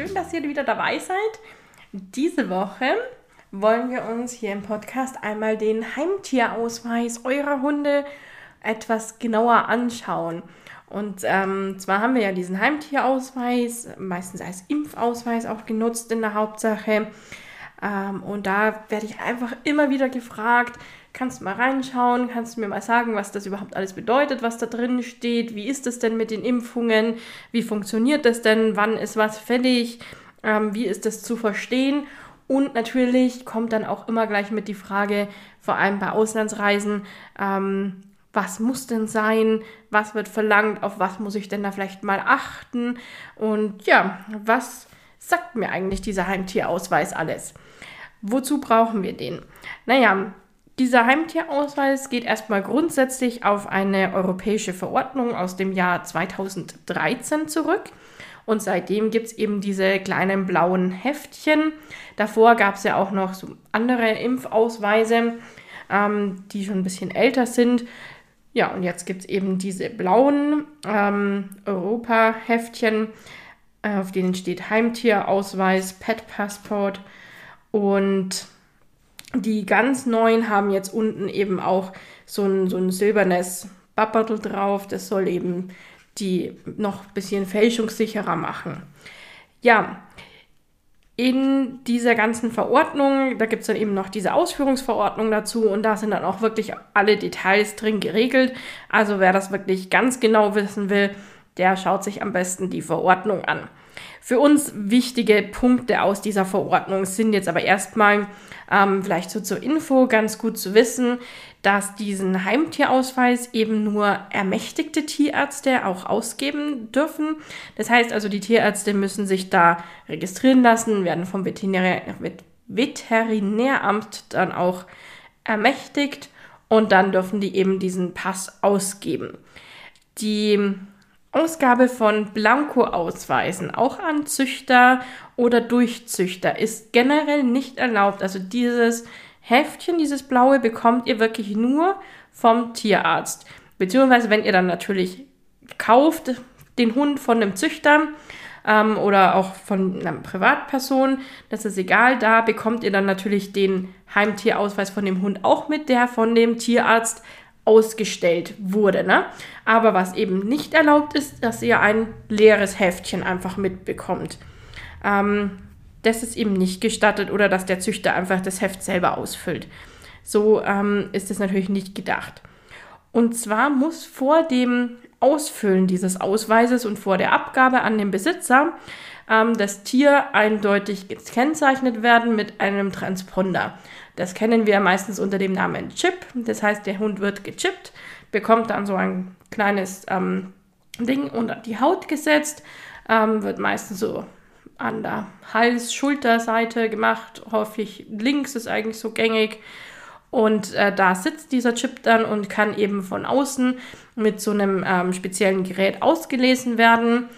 Schön, dass ihr wieder dabei seid. Diese Woche wollen wir uns hier im Podcast einmal den Heimtierausweis eurer Hunde etwas genauer anschauen. Und ähm, zwar haben wir ja diesen Heimtierausweis, meistens als Impfausweis auch genutzt in der Hauptsache. Ähm, und da werde ich einfach immer wieder gefragt, kannst du mal reinschauen, kannst du mir mal sagen, was das überhaupt alles bedeutet, was da drin steht, wie ist es denn mit den Impfungen, wie funktioniert das denn, wann ist was fällig, ähm, wie ist das zu verstehen. Und natürlich kommt dann auch immer gleich mit die Frage, vor allem bei Auslandsreisen, ähm, was muss denn sein, was wird verlangt, auf was muss ich denn da vielleicht mal achten? Und ja, was sagt mir eigentlich dieser Heimtierausweis alles? Wozu brauchen wir den? Naja, dieser Heimtierausweis geht erstmal grundsätzlich auf eine europäische Verordnung aus dem Jahr 2013 zurück. Und seitdem gibt es eben diese kleinen blauen Heftchen. Davor gab es ja auch noch so andere Impfausweise, ähm, die schon ein bisschen älter sind. Ja, und jetzt gibt es eben diese blauen ähm, Europa-Heftchen, äh, auf denen steht Heimtierausweis, Pet-Passport und die ganz neuen haben jetzt unten eben auch so ein, so ein silbernes Bapperl drauf. Das soll eben die noch ein bisschen fälschungssicherer machen. Ja, in dieser ganzen Verordnung, da gibt es dann eben noch diese Ausführungsverordnung dazu und da sind dann auch wirklich alle Details drin geregelt. Also wer das wirklich ganz genau wissen will, der schaut sich am besten die Verordnung an. Für uns wichtige Punkte aus dieser Verordnung sind jetzt aber erstmal ähm, vielleicht so zur Info ganz gut zu wissen, dass diesen Heimtierausweis eben nur ermächtigte Tierärzte auch ausgeben dürfen. Das heißt also, die Tierärzte müssen sich da registrieren lassen, werden vom Veterinär, Veterinäramt dann auch ermächtigt und dann dürfen die eben diesen Pass ausgeben. Die Ausgabe von Blanko-Ausweisen, auch an Züchter oder Durchzüchter, ist generell nicht erlaubt. Also dieses Heftchen, dieses blaue, bekommt ihr wirklich nur vom Tierarzt. Beziehungsweise, wenn ihr dann natürlich kauft, den Hund von einem Züchter ähm, oder auch von einer Privatperson, das ist egal, da bekommt ihr dann natürlich den Heimtierausweis von dem Hund auch mit, der von dem Tierarzt ausgestellt wurde. Ne? Aber was eben nicht erlaubt ist, dass ihr ein leeres Heftchen einfach mitbekommt. Ähm, das ist eben nicht gestattet oder dass der Züchter einfach das Heft selber ausfüllt. So ähm, ist es natürlich nicht gedacht. Und zwar muss vor dem Ausfüllen dieses Ausweises und vor der Abgabe an den Besitzer ähm, das Tier eindeutig gekennzeichnet werden mit einem Transponder. Das kennen wir meistens unter dem Namen Chip. Das heißt, der Hund wird gechippt, bekommt dann so ein kleines ähm, Ding unter die Haut gesetzt, ähm, wird meistens so an der Hals-Schulterseite gemacht. Häufig links ist eigentlich so gängig. Und äh, da sitzt dieser Chip dann und kann eben von außen mit so einem ähm, speziellen Gerät ausgelesen werden.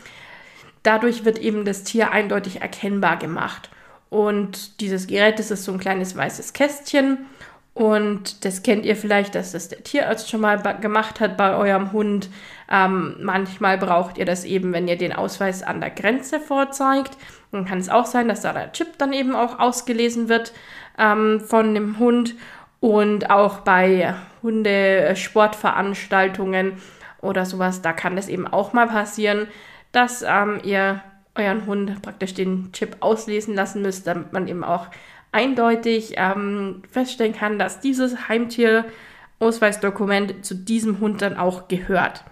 Dadurch wird eben das Tier eindeutig erkennbar gemacht. Und dieses Gerät, das ist so ein kleines weißes Kästchen. Und das kennt ihr vielleicht, dass das der Tierarzt schon mal gemacht hat bei eurem Hund. Ähm, manchmal braucht ihr das eben, wenn ihr den Ausweis an der Grenze vorzeigt. Dann kann es auch sein, dass da der Chip dann eben auch ausgelesen wird ähm, von dem Hund. Und auch bei Hundesportveranstaltungen oder sowas, da kann das eben auch mal passieren, dass ähm, ihr euren Hund praktisch den Chip auslesen lassen müsst, damit man eben auch eindeutig ähm, feststellen kann, dass dieses Heimtier-Ausweisdokument zu diesem Hund dann auch gehört.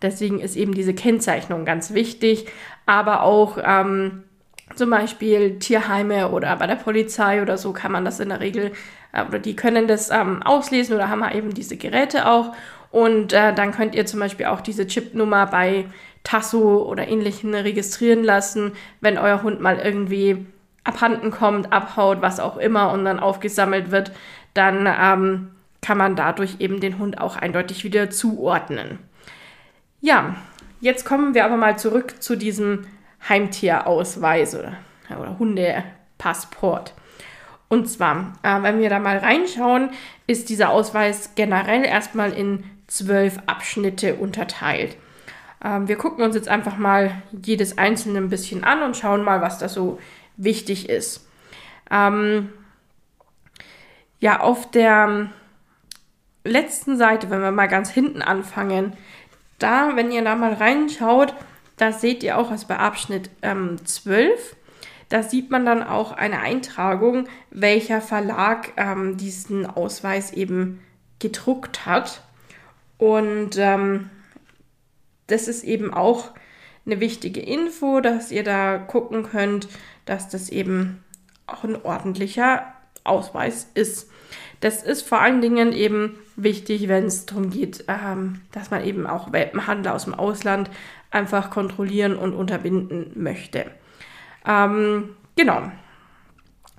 Deswegen ist eben diese Kennzeichnung ganz wichtig, aber auch ähm, zum Beispiel Tierheime oder bei der Polizei oder so kann man das in der Regel, äh, oder die können das ähm, auslesen oder haben eben diese Geräte auch. Und äh, dann könnt ihr zum Beispiel auch diese Chipnummer bei Tasso oder ähnlichen registrieren lassen, wenn euer Hund mal irgendwie abhanden kommt, abhaut, was auch immer und dann aufgesammelt wird, dann ähm, kann man dadurch eben den Hund auch eindeutig wieder zuordnen. Ja, jetzt kommen wir aber mal zurück zu diesem Heimtierausweis oder, Hundepassport. Und zwar, äh, wenn wir da mal reinschauen, ist dieser Ausweis generell erstmal in zwölf Abschnitte unterteilt. Ähm, wir gucken uns jetzt einfach mal jedes einzelne ein bisschen an und schauen mal, was da so wichtig ist. Ähm, ja, auf der letzten Seite, wenn wir mal ganz hinten anfangen, da, wenn ihr da mal reinschaut, da seht ihr auch, also bei Abschnitt ähm, 12, da sieht man dann auch eine Eintragung, welcher Verlag ähm, diesen Ausweis eben gedruckt hat. Und ähm, das ist eben auch eine wichtige Info, dass ihr da gucken könnt, dass das eben auch ein ordentlicher Ausweis ist. Das ist vor allen Dingen eben wichtig, wenn es darum geht, ähm, dass man eben auch Welpenhandel aus dem Ausland einfach kontrollieren und unterbinden möchte. Ähm, genau.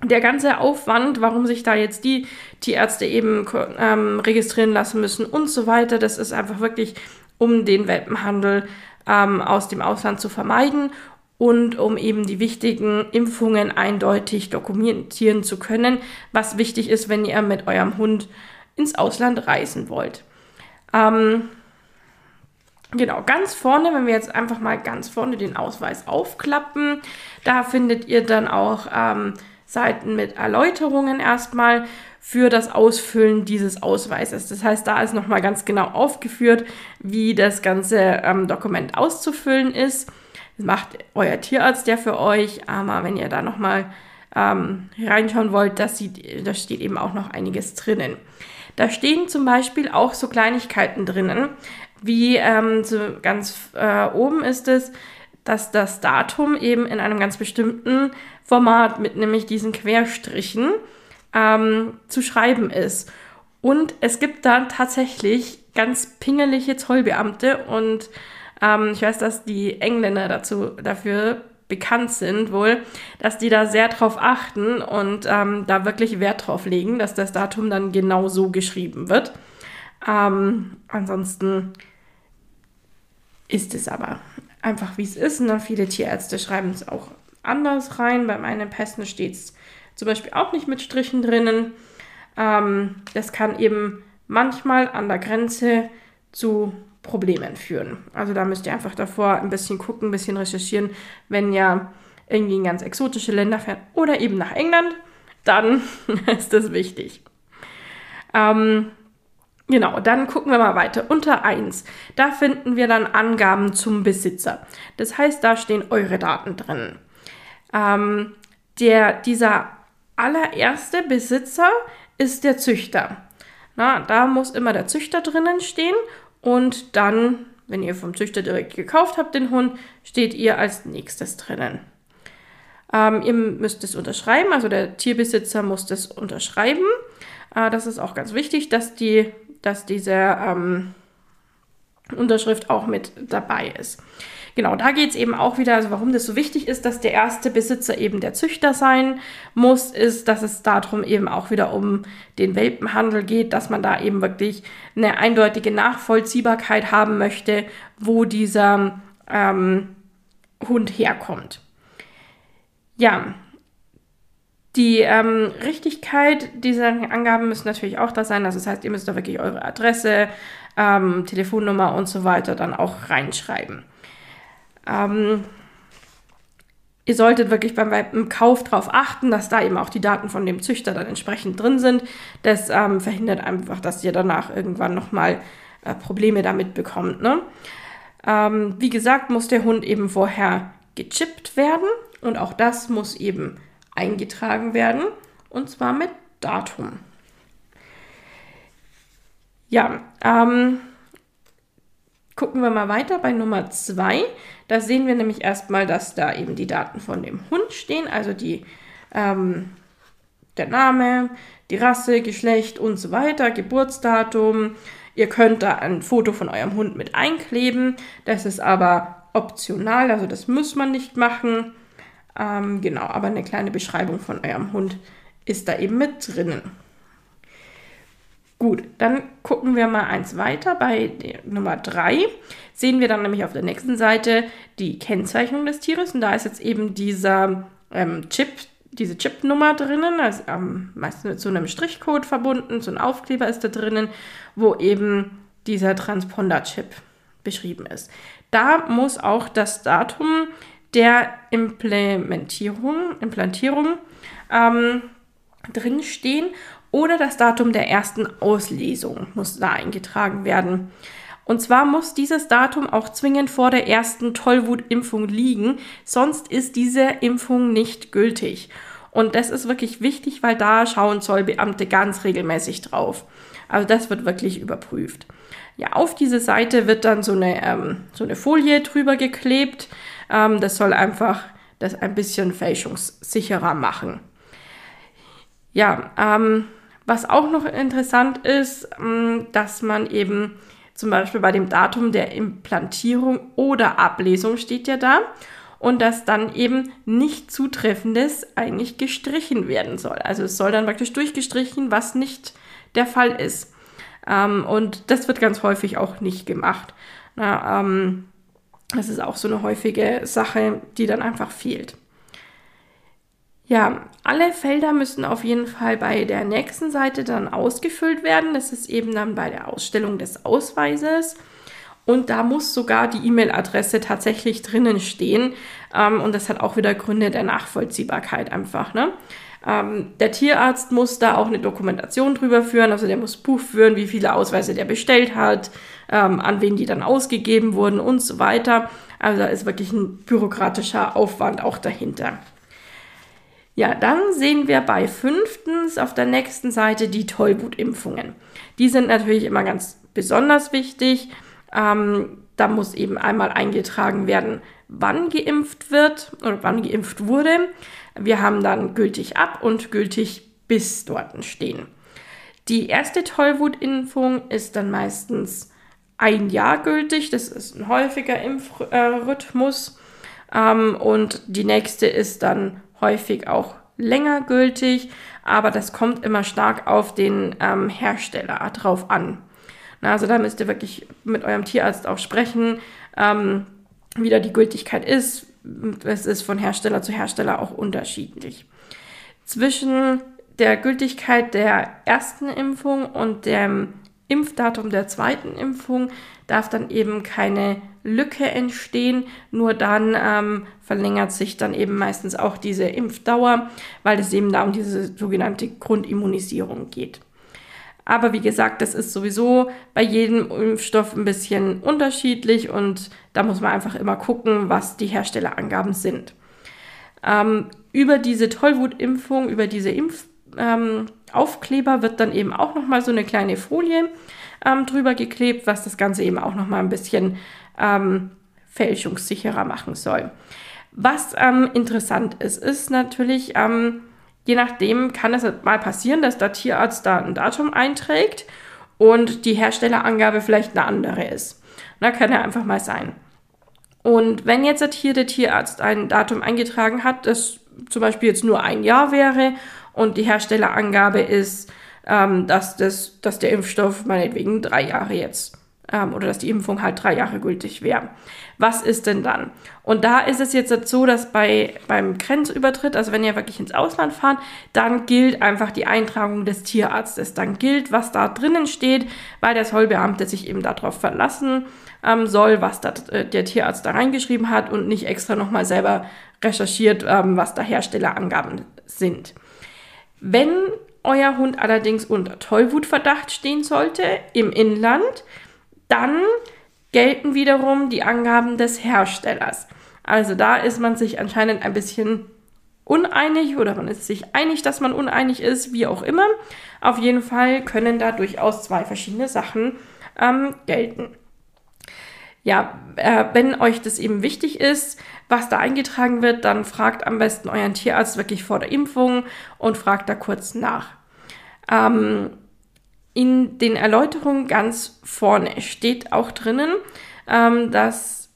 Der ganze Aufwand, warum sich da jetzt die Tierärzte eben ähm, registrieren lassen müssen und so weiter, das ist einfach wirklich, um den Welpenhandel ähm, aus dem Ausland zu vermeiden und um eben die wichtigen Impfungen eindeutig dokumentieren zu können, was wichtig ist, wenn ihr mit eurem Hund ins Ausland reisen wollt. Ähm, Genau, ganz vorne, wenn wir jetzt einfach mal ganz vorne den Ausweis aufklappen, da findet ihr dann auch ähm, Seiten mit Erläuterungen erstmal für das Ausfüllen dieses Ausweises. Das heißt, da ist nochmal ganz genau aufgeführt, wie das ganze ähm, Dokument auszufüllen ist. Das macht euer Tierarzt ja für euch, aber wenn ihr da nochmal ähm, reinschauen wollt, das da steht eben auch noch einiges drinnen. Da stehen zum Beispiel auch so Kleinigkeiten drinnen, wie ähm, so ganz äh, oben ist es, dass das Datum eben in einem ganz bestimmten Format mit nämlich diesen Querstrichen ähm, zu schreiben ist. Und es gibt da tatsächlich ganz pingelige Zollbeamte und ähm, ich weiß, dass die Engländer dazu, dafür bekannt sind wohl, dass die da sehr drauf achten und ähm, da wirklich Wert drauf legen, dass das Datum dann genau so geschrieben wird. Ähm, ansonsten ist es aber einfach, wie es ist. Und dann viele Tierärzte schreiben es auch anders rein. Bei meinen Pässen steht es zum Beispiel auch nicht mit Strichen drinnen. Ähm, das kann eben manchmal an der Grenze zu Problemen führen. Also da müsst ihr einfach davor ein bisschen gucken, ein bisschen recherchieren, wenn ihr irgendwie in ganz exotische Länder fährt oder eben nach England, dann ist das wichtig. Ähm, Genau, dann gucken wir mal weiter. Unter 1, da finden wir dann Angaben zum Besitzer. Das heißt, da stehen eure Daten drin. Ähm, der, dieser allererste Besitzer ist der Züchter. Na, da muss immer der Züchter drinnen stehen und dann, wenn ihr vom Züchter direkt gekauft habt, den Hund, steht ihr als nächstes drinnen. Ähm, ihr müsst es unterschreiben, also der Tierbesitzer muss das unterschreiben. Äh, das ist auch ganz wichtig, dass die dass diese ähm, Unterschrift auch mit dabei ist. Genau, da geht es eben auch wieder, also warum das so wichtig ist, dass der erste Besitzer eben der Züchter sein muss, ist, dass es darum eben auch wieder um den Welpenhandel geht, dass man da eben wirklich eine eindeutige Nachvollziehbarkeit haben möchte, wo dieser ähm, Hund herkommt. Ja, die ähm, Richtigkeit dieser Angaben müssen natürlich auch da sein. Also das heißt, ihr müsst da wirklich eure Adresse, ähm, Telefonnummer und so weiter dann auch reinschreiben. Ähm, ihr solltet wirklich beim, Kauf darauf achten, dass da eben auch die Daten von dem Züchter dann entsprechend drin sind. Das ähm, verhindert einfach, dass ihr danach irgendwann nochmal äh, Probleme damit bekommt. Ne? Ähm, wie gesagt, muss der Hund eben vorher gechippt werden und auch das muss eben eingetragen werden und zwar mit Datum. Ja, ähm, gucken wir mal weiter bei Nummer 2. Da sehen wir nämlich erstmal, dass da eben die Daten von dem Hund stehen, also die, ähm, der Name, die Rasse, Geschlecht und so weiter, Geburtsdatum. Ihr könnt da ein Foto von eurem Hund mit einkleben. Das ist aber optional, also das muss man nicht machen. Ähm, genau, aber eine kleine Beschreibung von eurem Hund ist da eben mit drinnen. Gut, dann gucken wir mal eins weiter. Bei Nummer 3 sehen wir dann nämlich auf der nächsten Seite die Kennzeichnung des Tieres. Und da ist jetzt eben dieser ähm, Chip, diese Chipnummer drinnen, also ähm, meistens mit so einem Strichcode verbunden, so ein Aufkleber ist da drinnen, wo eben dieser Transponder-Chip beschrieben ist. Da muss auch das Datum der Implementierung, Implantierung ähm, drinstehen oder das Datum der ersten Auslesung muss da eingetragen werden. Und zwar muss dieses Datum auch zwingend vor der ersten Tollwutimpfung liegen, sonst ist diese Impfung nicht gültig. Und das ist wirklich wichtig, weil da schauen Zollbeamte ganz regelmäßig drauf. Also das wird wirklich überprüft. Ja, auf diese Seite wird dann so eine, ähm, so eine Folie drüber geklebt. Ähm, das soll einfach das ein bisschen fälschungssicherer machen. Ja, ähm, was auch noch interessant ist, ähm, dass man eben zum Beispiel bei dem Datum der Implantierung oder Ablesung steht ja da und dass dann eben nicht zutreffendes eigentlich gestrichen werden soll. Also es soll dann praktisch durchgestrichen, was nicht der Fall ist. Ähm, und das wird ganz häufig auch nicht gemacht. Ähm, das ist auch so eine häufige Sache, die dann einfach fehlt. Ja, alle Felder müssen auf jeden Fall bei der nächsten Seite dann ausgefüllt werden. Das ist eben dann bei der Ausstellung des Ausweises. Und da muss sogar die E-Mail-Adresse tatsächlich drinnen stehen. Ähm, und das hat auch wieder Gründe der Nachvollziehbarkeit einfach. Ne? Ähm, der Tierarzt muss da auch eine Dokumentation drüber führen. Also der muss Buch führen, wie viele Ausweise der bestellt hat, ähm, an wen die dann ausgegeben wurden und so weiter. Also da ist wirklich ein bürokratischer Aufwand auch dahinter. Ja, dann sehen wir bei fünftens auf der nächsten Seite die Tollwutimpfungen. Die sind natürlich immer ganz besonders wichtig. Ähm, da muss eben einmal eingetragen werden, wann geimpft wird oder wann geimpft wurde. Wir haben dann gültig ab und gültig bis dort stehen. Die erste Tollwutimpfung ist dann meistens ein Jahr gültig. Das ist ein häufiger Impfrhythmus. Ähm, und die nächste ist dann häufig auch länger gültig, aber das kommt immer stark auf den ähm, Hersteller drauf an. Na, also da müsst ihr wirklich mit eurem Tierarzt auch sprechen, ähm, wie da die Gültigkeit ist. Es ist von Hersteller zu Hersteller auch unterschiedlich. Zwischen der Gültigkeit der ersten Impfung und dem Impfdatum der zweiten Impfung darf dann eben keine Lücke entstehen. Nur dann ähm, verlängert sich dann eben meistens auch diese Impfdauer, weil es eben da um diese sogenannte Grundimmunisierung geht. Aber wie gesagt, das ist sowieso bei jedem Impfstoff ein bisschen unterschiedlich und da muss man einfach immer gucken, was die Herstellerangaben sind. Ähm, über diese Tollwutimpfung, über diese Impfaufkleber ähm, wird dann eben auch nochmal so eine kleine Folie ähm, drüber geklebt, was das Ganze eben auch nochmal ein bisschen ähm, fälschungssicherer machen soll. Was ähm, interessant ist, ist natürlich, ähm, je nachdem kann es mal passieren, dass der Tierarzt da ein Datum einträgt und die Herstellerangabe vielleicht eine andere ist. Da kann ja einfach mal sein. Und wenn jetzt hier der Tierarzt ein Datum eingetragen hat, das zum Beispiel jetzt nur ein Jahr wäre und die Herstellerangabe ist, ähm, dass, das, dass der Impfstoff meinetwegen drei Jahre jetzt ähm, oder dass die Impfung halt drei Jahre gültig wäre. Was ist denn dann? Und da ist es jetzt so, dass bei, beim Grenzübertritt, also wenn ihr wirklich ins Ausland fahrt, dann gilt einfach die Eintragung des Tierarztes. Dann gilt, was da drinnen steht, weil der Zollbeamte sich eben darauf verlassen ähm, soll, was da, äh, der Tierarzt da reingeschrieben hat und nicht extra nochmal selber recherchiert, ähm, was da Herstellerangaben sind. Wenn euer Hund allerdings unter Tollwutverdacht stehen sollte im Inland, dann gelten wiederum die Angaben des Herstellers. Also da ist man sich anscheinend ein bisschen uneinig oder man ist sich einig, dass man uneinig ist, wie auch immer. Auf jeden Fall können da durchaus zwei verschiedene Sachen ähm, gelten. Ja, äh, wenn euch das eben wichtig ist, was da eingetragen wird, dann fragt am besten euren Tierarzt wirklich vor der Impfung und fragt da kurz nach. Ähm, in den Erläuterungen ganz vorne steht auch drinnen, ähm, dass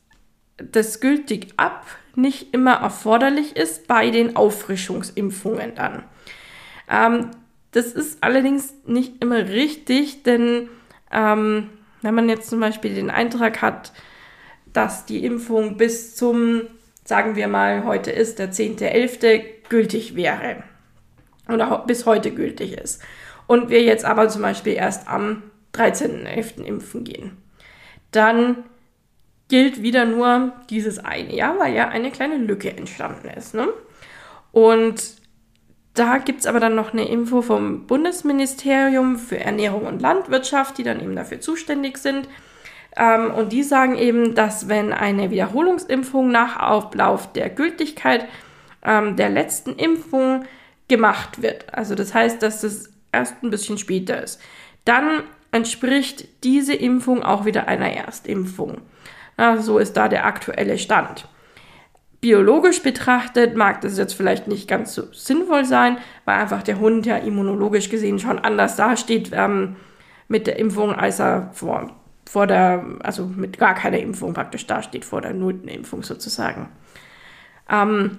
das gültig ab nicht immer erforderlich ist bei den Auffrischungsimpfungen dann. Ähm, das ist allerdings nicht immer richtig, denn ähm, wenn man jetzt zum Beispiel den Eintrag hat, dass die Impfung bis zum, sagen wir mal, heute ist der 10.11. gültig wäre oder bis heute gültig ist und wir jetzt aber zum Beispiel erst am 13.11. impfen gehen, dann gilt wieder nur dieses eine Jahr, weil ja eine kleine Lücke entstanden ist. Ne? Und da gibt es aber dann noch eine Info vom Bundesministerium für Ernährung und Landwirtschaft, die dann eben dafür zuständig sind. Ähm, und die sagen eben, dass wenn eine Wiederholungsimpfung nach Ablauf der Gültigkeit ähm, der letzten Impfung gemacht wird, also das heißt, dass das erst ein bisschen später ist, dann entspricht diese Impfung auch wieder einer Erstimpfung. Ja, so ist da der aktuelle Stand. Biologisch betrachtet mag das jetzt vielleicht nicht ganz so sinnvoll sein, weil einfach der Hund ja immunologisch gesehen schon anders dasteht ähm, mit der Impfung, als er vor, vor der, also mit gar keiner Impfung praktisch dasteht, vor der nullten Impfung sozusagen. Ähm,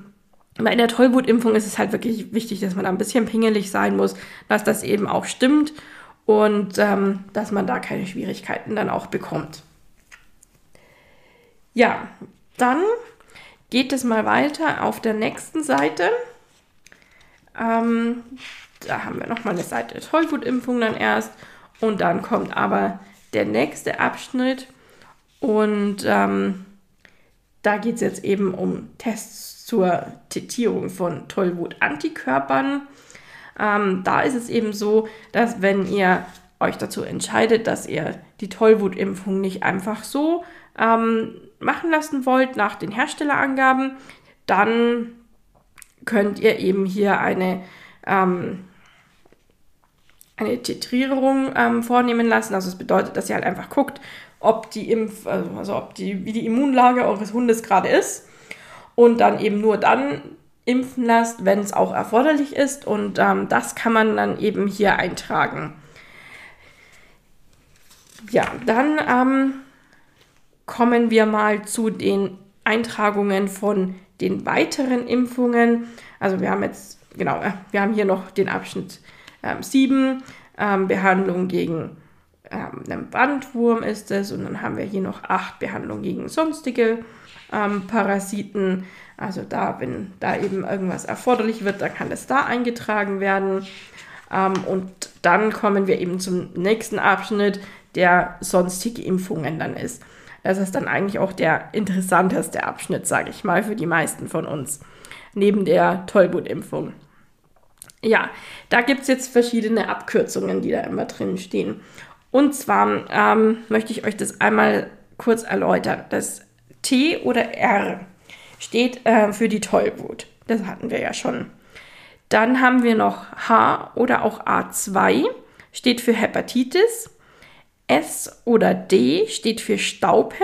bei der Tollwutimpfung ist es halt wirklich wichtig, dass man da ein bisschen pingelig sein muss, dass das eben auch stimmt und ähm, dass man da keine Schwierigkeiten dann auch bekommt. Ja, dann geht es mal weiter auf der nächsten Seite. Ähm, da haben wir nochmal eine Seite Tollwutimpfung dann erst und dann kommt aber der nächste Abschnitt und ähm, da geht es jetzt eben um Tests zur Titierung von Tollwut-Antikörpern. Ähm, da ist es eben so, dass wenn ihr euch dazu entscheidet, dass ihr die Tollwutimpfung nicht einfach so ähm, machen lassen wollt nach den Herstellerangaben, dann könnt ihr eben hier eine, ähm, eine Titrierung ähm, vornehmen lassen. Also das bedeutet, dass ihr halt einfach guckt, ob die Impf, also, also ob die, wie die Immunlage eures Hundes gerade ist und dann eben nur dann impfen lasst, wenn es auch erforderlich ist. Und ähm, das kann man dann eben hier eintragen. Ja, dann ähm, kommen wir mal zu den Eintragungen von den weiteren Impfungen. Also wir haben jetzt, genau, äh, wir haben hier noch den Abschnitt ähm, 7, ähm, Behandlung gegen ähm, einen Bandwurm ist es. Und dann haben wir hier noch 8 Behandlung gegen sonstige ähm, Parasiten. Also da, wenn da eben irgendwas erforderlich wird, dann kann das da eingetragen werden. Ähm, und dann kommen wir eben zum nächsten Abschnitt, der sonstige Impfungen dann ist. Das ist dann eigentlich auch der interessanteste Abschnitt, sage ich mal, für die meisten von uns, neben der Tollwutimpfung. Ja, da gibt es jetzt verschiedene Abkürzungen, die da immer drin stehen. Und zwar ähm, möchte ich euch das einmal kurz erläutern. Das T oder R steht äh, für die Tollwut. Das hatten wir ja schon. Dann haben wir noch H oder auch A2, steht für Hepatitis. S oder D steht für Staupe.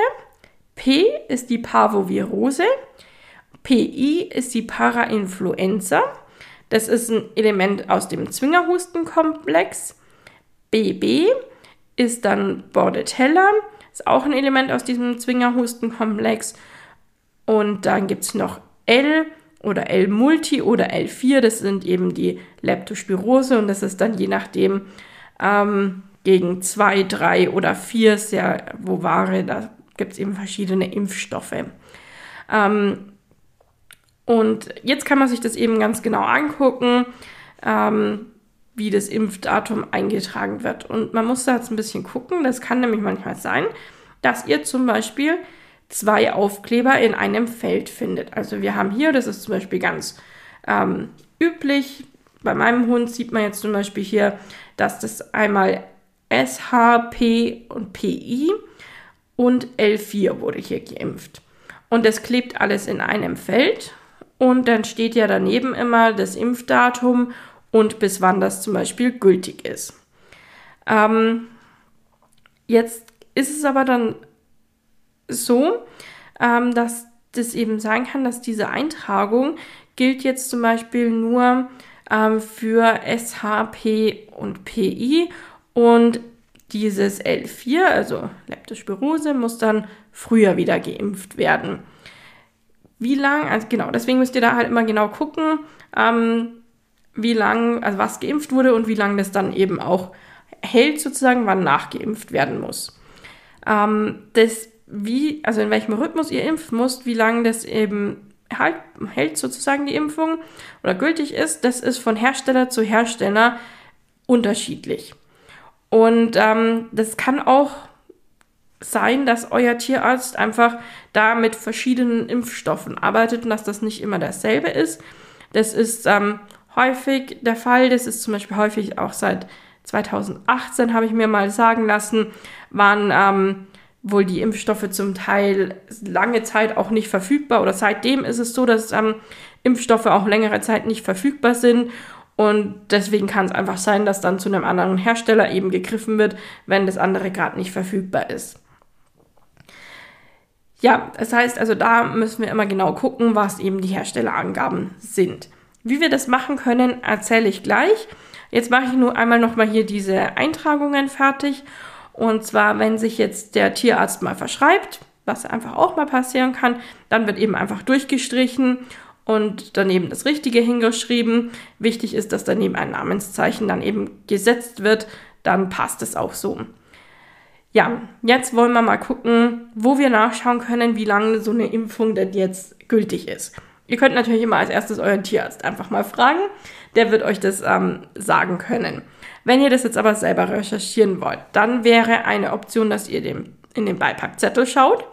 P ist die Parvovirose. PI ist die Parainfluenza. Das ist ein Element aus dem Zwingerhustenkomplex. BB ist dann Bordetella, ist auch ein Element aus diesem Zwingerhustenkomplex. Und dann gibt es noch L oder L-Multi oder L4, das sind eben die Leptospirose und das ist dann je nachdem, ähm, gegen zwei, drei oder vier sehr Vovare. Da gibt es eben verschiedene Impfstoffe. Ähm, und jetzt kann man sich das eben ganz genau angucken, ähm, wie das Impfdatum eingetragen wird. Und man muss da jetzt ein bisschen gucken. Das kann nämlich manchmal sein, dass ihr zum Beispiel zwei Aufkleber in einem Feld findet. Also wir haben hier, das ist zum Beispiel ganz ähm, üblich. Bei meinem Hund sieht man jetzt zum Beispiel hier, dass das einmal SH, P und PI und L4 wurde hier geimpft. Und das klebt alles in einem Feld und dann steht ja daneben immer das Impfdatum und bis wann das zum Beispiel gültig ist. Ähm, jetzt ist es aber dann so, ähm, dass das eben sagen kann, dass diese Eintragung gilt jetzt zum Beispiel nur ähm, für SHP und PI und dieses L4, also Leptospirose, muss dann früher wieder geimpft werden. Wie lang, also genau, deswegen müsst ihr da halt immer genau gucken, ähm, wie lang, also was geimpft wurde und wie lange das dann eben auch hält, sozusagen, wann nachgeimpft werden muss. Ähm, das, wie, also in welchem Rhythmus ihr impfen müsst, wie lange das eben halt, hält, sozusagen die Impfung oder gültig ist, das ist von Hersteller zu Hersteller unterschiedlich. Und ähm, das kann auch sein, dass euer Tierarzt einfach da mit verschiedenen Impfstoffen arbeitet und dass das nicht immer dasselbe ist. Das ist ähm, häufig der Fall. Das ist zum Beispiel häufig auch seit 2018, habe ich mir mal sagen lassen, waren ähm, wohl die Impfstoffe zum Teil lange Zeit auch nicht verfügbar oder seitdem ist es so, dass ähm, Impfstoffe auch längere Zeit nicht verfügbar sind und deswegen kann es einfach sein, dass dann zu einem anderen Hersteller eben gegriffen wird, wenn das andere gerade nicht verfügbar ist. Ja, das heißt also, da müssen wir immer genau gucken, was eben die Herstellerangaben sind. Wie wir das machen können, erzähle ich gleich. Jetzt mache ich nur einmal nochmal hier diese Eintragungen fertig. Und zwar, wenn sich jetzt der Tierarzt mal verschreibt, was einfach auch mal passieren kann, dann wird eben einfach durchgestrichen und daneben das Richtige hingeschrieben. Wichtig ist, dass daneben ein Namenszeichen dann eben gesetzt wird, dann passt es auch so. Ja, jetzt wollen wir mal gucken, wo wir nachschauen können, wie lange so eine Impfung denn jetzt gültig ist. Ihr könnt natürlich immer als erstes euren Tierarzt einfach mal fragen. Der wird euch das ähm, sagen können. Wenn ihr das jetzt aber selber recherchieren wollt, dann wäre eine Option, dass ihr dem, in den Beipackzettel schaut.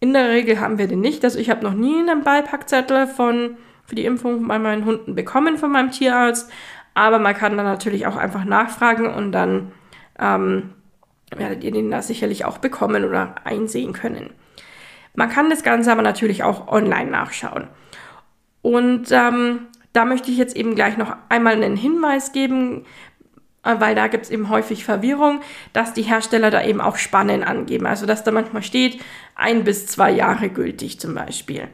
In der Regel haben wir den nicht. Also ich habe noch nie einen Beipackzettel von, für die Impfung bei meinen Hunden bekommen von meinem Tierarzt. Aber man kann dann natürlich auch einfach nachfragen und dann ähm, werdet ihr den da sicherlich auch bekommen oder einsehen können. Man kann das Ganze aber natürlich auch online nachschauen. Und ähm, da möchte ich jetzt eben gleich noch einmal einen Hinweis geben, weil da gibt es eben häufig Verwirrung, dass die Hersteller da eben auch Spannen angeben. Also dass da manchmal steht, ein bis zwei Jahre gültig zum Beispiel.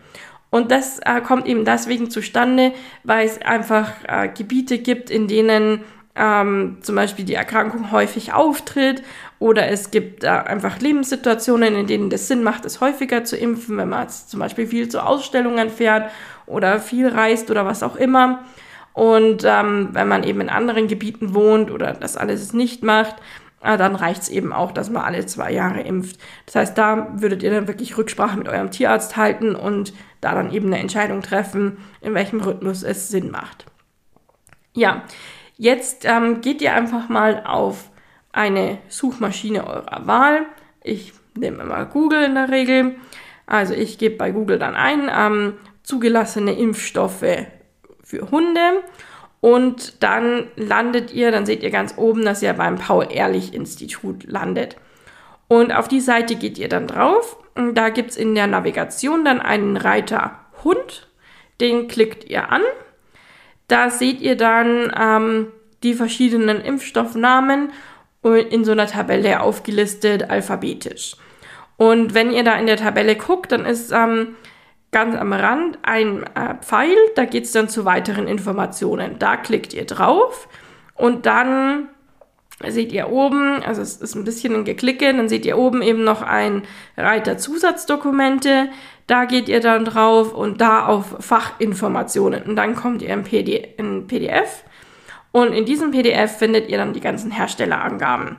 Und das äh, kommt eben deswegen zustande, weil es einfach äh, Gebiete gibt, in denen ähm, zum Beispiel die Erkrankung häufig auftritt oder es gibt äh, einfach Lebenssituationen, in denen es Sinn macht, es häufiger zu impfen, wenn man zum Beispiel viel zu Ausstellungen fährt oder viel reist oder was auch immer. Und ähm, wenn man eben in anderen Gebieten wohnt oder das alles nicht macht, äh, dann reicht es eben auch, dass man alle zwei Jahre impft. Das heißt, da würdet ihr dann wirklich Rücksprache mit eurem Tierarzt halten und da dann eben eine Entscheidung treffen, in welchem Rhythmus es Sinn macht. Ja, Jetzt ähm, geht ihr einfach mal auf eine Suchmaschine eurer Wahl. Ich nehme immer Google in der Regel. Also ich gebe bei Google dann ein ähm, zugelassene Impfstoffe für Hunde und dann landet ihr, dann seht ihr ganz oben, dass ihr beim Paul-Ehrlich-Institut landet. Und auf die Seite geht ihr dann drauf. Da gibt es in der Navigation dann einen Reiter Hund. Den klickt ihr an da seht ihr dann ähm, die verschiedenen Impfstoffnamen in so einer Tabelle aufgelistet, alphabetisch. Und wenn ihr da in der Tabelle guckt, dann ist ähm, ganz am Rand ein äh, Pfeil, da geht es dann zu weiteren Informationen. Da klickt ihr drauf und dann seht ihr oben, also es ist ein bisschen ein Geklicke, dann seht ihr oben eben noch ein Reiter Zusatzdokumente. Da geht ihr dann drauf und da auf Fachinformationen. Und dann kommt ihr in, PD, in PDF. Und in diesem PDF findet ihr dann die ganzen Herstellerangaben.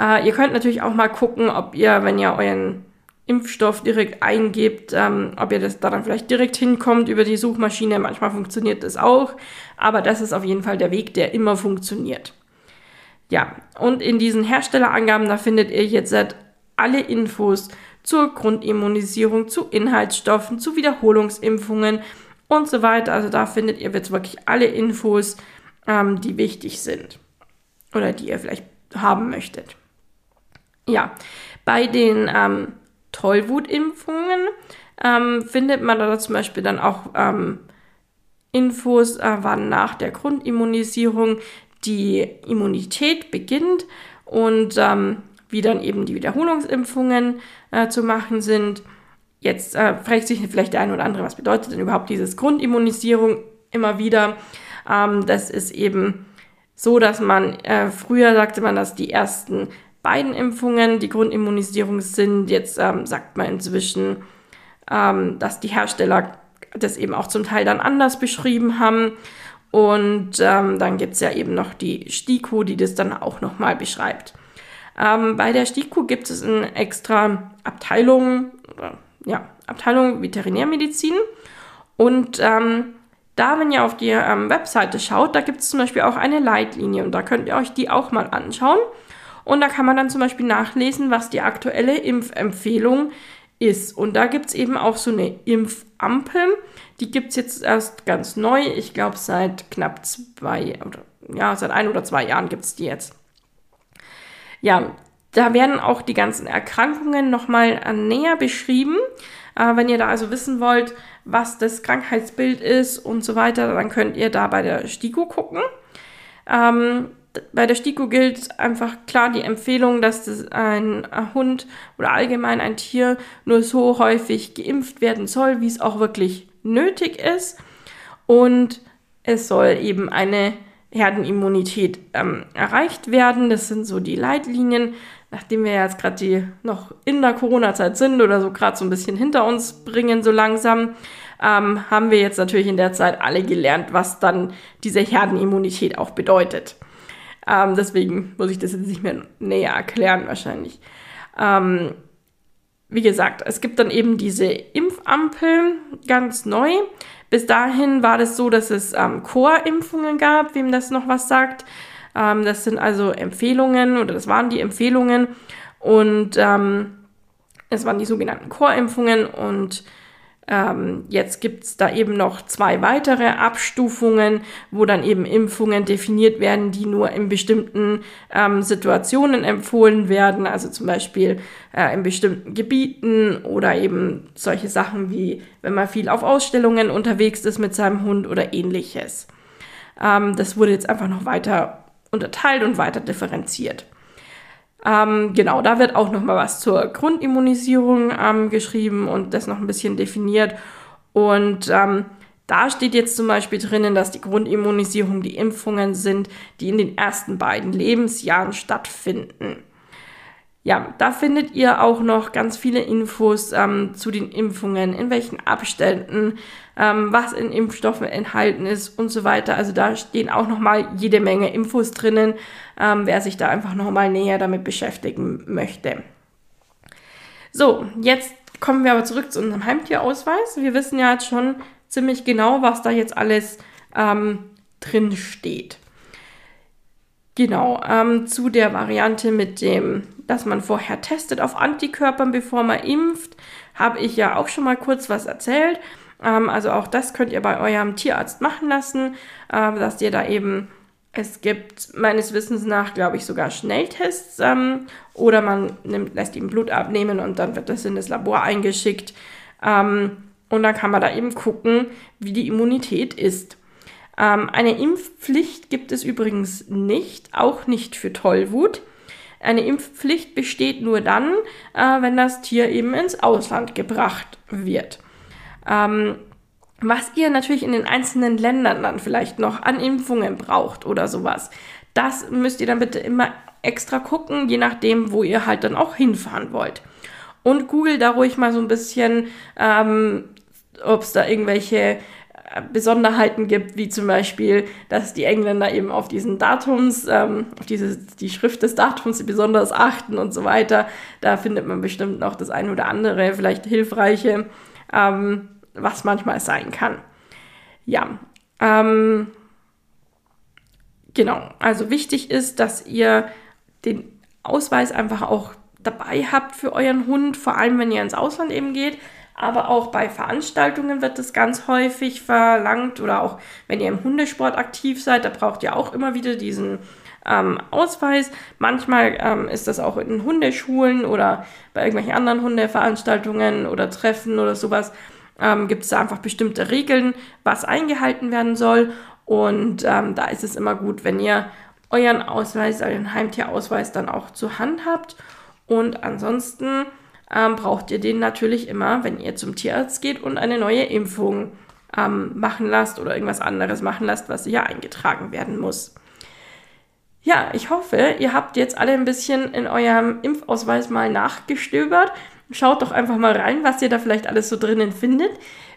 Äh, ihr könnt natürlich auch mal gucken, ob ihr, wenn ihr euren Impfstoff direkt eingebt, ähm, ob ihr das da dann vielleicht direkt hinkommt über die Suchmaschine. Manchmal funktioniert das auch, aber das ist auf jeden Fall der Weg, der immer funktioniert. Ja, und in diesen Herstellerangaben, da findet ihr jetzt alle Infos zur Grundimmunisierung, zu Inhaltsstoffen, zu Wiederholungsimpfungen und so weiter. Also da findet ihr jetzt wirklich alle Infos, ähm, die wichtig sind oder die ihr vielleicht haben möchtet. Ja, bei den ähm, Tollwutimpfungen ähm, findet man da zum Beispiel dann auch ähm, Infos, äh, wann nach der Grundimmunisierung die Immunität beginnt und ähm, wie dann eben die Wiederholungsimpfungen äh, zu machen sind. Jetzt äh, fragt sich vielleicht der eine oder andere, was bedeutet denn überhaupt dieses Grundimmunisierung immer wieder? Ähm, das ist eben so, dass man, äh, früher sagte man, dass die ersten beiden Impfungen die Grundimmunisierung sind. Jetzt ähm, sagt man inzwischen, ähm, dass die Hersteller das eben auch zum Teil dann anders beschrieben haben. Und ähm, dann gibt es ja eben noch die STIKO, die das dann auch nochmal beschreibt. Ähm, bei der STIKO gibt es eine extra Abteilung, ja, Abteilung Veterinärmedizin. Und ähm, da, wenn ihr auf die ähm, Webseite schaut, da gibt es zum Beispiel auch eine Leitlinie und da könnt ihr euch die auch mal anschauen. Und da kann man dann zum Beispiel nachlesen, was die aktuelle Impfempfehlung ist. Und da gibt es eben auch so eine Impfampel. Die gibt es jetzt erst ganz neu. Ich glaube, seit knapp zwei oder ja, seit ein oder zwei Jahren gibt es die jetzt. Ja, da werden auch die ganzen Erkrankungen nochmal äh, näher beschrieben. Äh, wenn ihr da also wissen wollt, was das Krankheitsbild ist und so weiter, dann könnt ihr da bei der STIKO gucken. Ähm, bei der STIKO gilt einfach klar die Empfehlung, dass das ein Hund oder allgemein ein Tier nur so häufig geimpft werden soll, wie es auch wirklich nötig ist. Und es soll eben eine Herdenimmunität ähm, erreicht werden. Das sind so die Leitlinien, nachdem wir jetzt gerade die noch in der Corona-Zeit sind oder so gerade so ein bisschen hinter uns bringen, so langsam, ähm, haben wir jetzt natürlich in der Zeit alle gelernt, was dann diese Herdenimmunität auch bedeutet. Ähm, deswegen muss ich das jetzt nicht mehr näher erklären wahrscheinlich. Ähm, wie gesagt, es gibt dann eben diese Impfampel ganz neu. Bis dahin war das so, dass es ähm, Chorimpfungen gab, wem das noch was sagt. Ähm, das sind also Empfehlungen oder das waren die Empfehlungen und ähm, es waren die sogenannten Chorimpfungen und ähm, jetzt gibt es da eben noch zwei weitere Abstufungen, wo dann eben Impfungen definiert werden, die nur in bestimmten ähm, Situationen empfohlen werden, also zum Beispiel äh, in bestimmten Gebieten oder eben solche Sachen wie, wenn man viel auf Ausstellungen unterwegs ist mit seinem Hund oder ähnliches. Ähm, das wurde jetzt einfach noch weiter unterteilt und weiter differenziert. Ähm, genau, da wird auch noch mal was zur Grundimmunisierung ähm, geschrieben und das noch ein bisschen definiert. Und ähm, da steht jetzt zum Beispiel drinnen, dass die Grundimmunisierung die Impfungen sind, die in den ersten beiden Lebensjahren stattfinden. Ja, da findet ihr auch noch ganz viele Infos ähm, zu den Impfungen, in welchen Abständen, ähm, was in Impfstoffen enthalten ist und so weiter. Also da stehen auch noch mal jede Menge Infos drinnen, ähm, wer sich da einfach noch mal näher damit beschäftigen möchte. So, jetzt kommen wir aber zurück zu unserem Heimtierausweis. Wir wissen ja jetzt schon ziemlich genau, was da jetzt alles ähm, drin steht. Genau, ähm, zu der Variante mit dem dass man vorher testet auf Antikörpern, bevor man impft, habe ich ja auch schon mal kurz was erzählt. Ähm, also auch das könnt ihr bei eurem Tierarzt machen lassen, äh, dass ihr da eben, es gibt meines Wissens nach, glaube ich, sogar Schnelltests ähm, oder man nimmt, lässt ihm Blut abnehmen und dann wird das in das Labor eingeschickt. Ähm, und dann kann man da eben gucken, wie die Immunität ist. Ähm, eine Impfpflicht gibt es übrigens nicht, auch nicht für Tollwut. Eine Impfpflicht besteht nur dann, äh, wenn das Tier eben ins Ausland gebracht wird. Ähm, was ihr natürlich in den einzelnen Ländern dann vielleicht noch an Impfungen braucht oder sowas, das müsst ihr dann bitte immer extra gucken, je nachdem, wo ihr halt dann auch hinfahren wollt. Und google da ruhig mal so ein bisschen, ähm, ob es da irgendwelche Besonderheiten gibt, wie zum Beispiel, dass die Engländer eben auf diesen Datums, ähm, auf diese, die Schrift des Datums besonders achten und so weiter. Da findet man bestimmt noch das eine oder andere, vielleicht hilfreiche, ähm, was manchmal sein kann. Ja, ähm, genau. Also wichtig ist, dass ihr den Ausweis einfach auch dabei habt für euren Hund, vor allem wenn ihr ins Ausland eben geht aber auch bei Veranstaltungen wird das ganz häufig verlangt oder auch wenn ihr im Hundesport aktiv seid, da braucht ihr auch immer wieder diesen ähm, Ausweis. Manchmal ähm, ist das auch in Hundeschulen oder bei irgendwelchen anderen Hundeveranstaltungen oder Treffen oder sowas. Ähm, Gibt es da einfach bestimmte Regeln, was eingehalten werden soll. Und ähm, da ist es immer gut, wenn ihr euren Ausweis, euren Heimtierausweis dann auch zur Hand habt. Und ansonsten ähm, braucht ihr den natürlich immer, wenn ihr zum Tierarzt geht und eine neue Impfung ähm, machen lasst oder irgendwas anderes machen lasst, was ja eingetragen werden muss. Ja, ich hoffe, ihr habt jetzt alle ein bisschen in eurem Impfausweis mal nachgestöbert. Schaut doch einfach mal rein, was ihr da vielleicht alles so drinnen findet.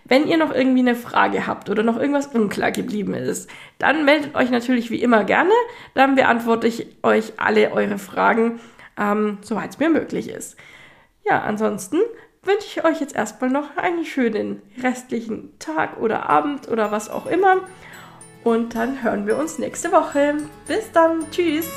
Wenn ihr noch irgendwie eine Frage habt oder noch irgendwas unklar geblieben ist, dann meldet euch natürlich wie immer gerne. Dann beantworte ich euch alle eure Fragen, ähm, soweit es mir möglich ist. Ja, ansonsten wünsche ich euch jetzt erstmal noch einen schönen restlichen Tag oder Abend oder was auch immer. Und dann hören wir uns nächste Woche. Bis dann. Tschüss.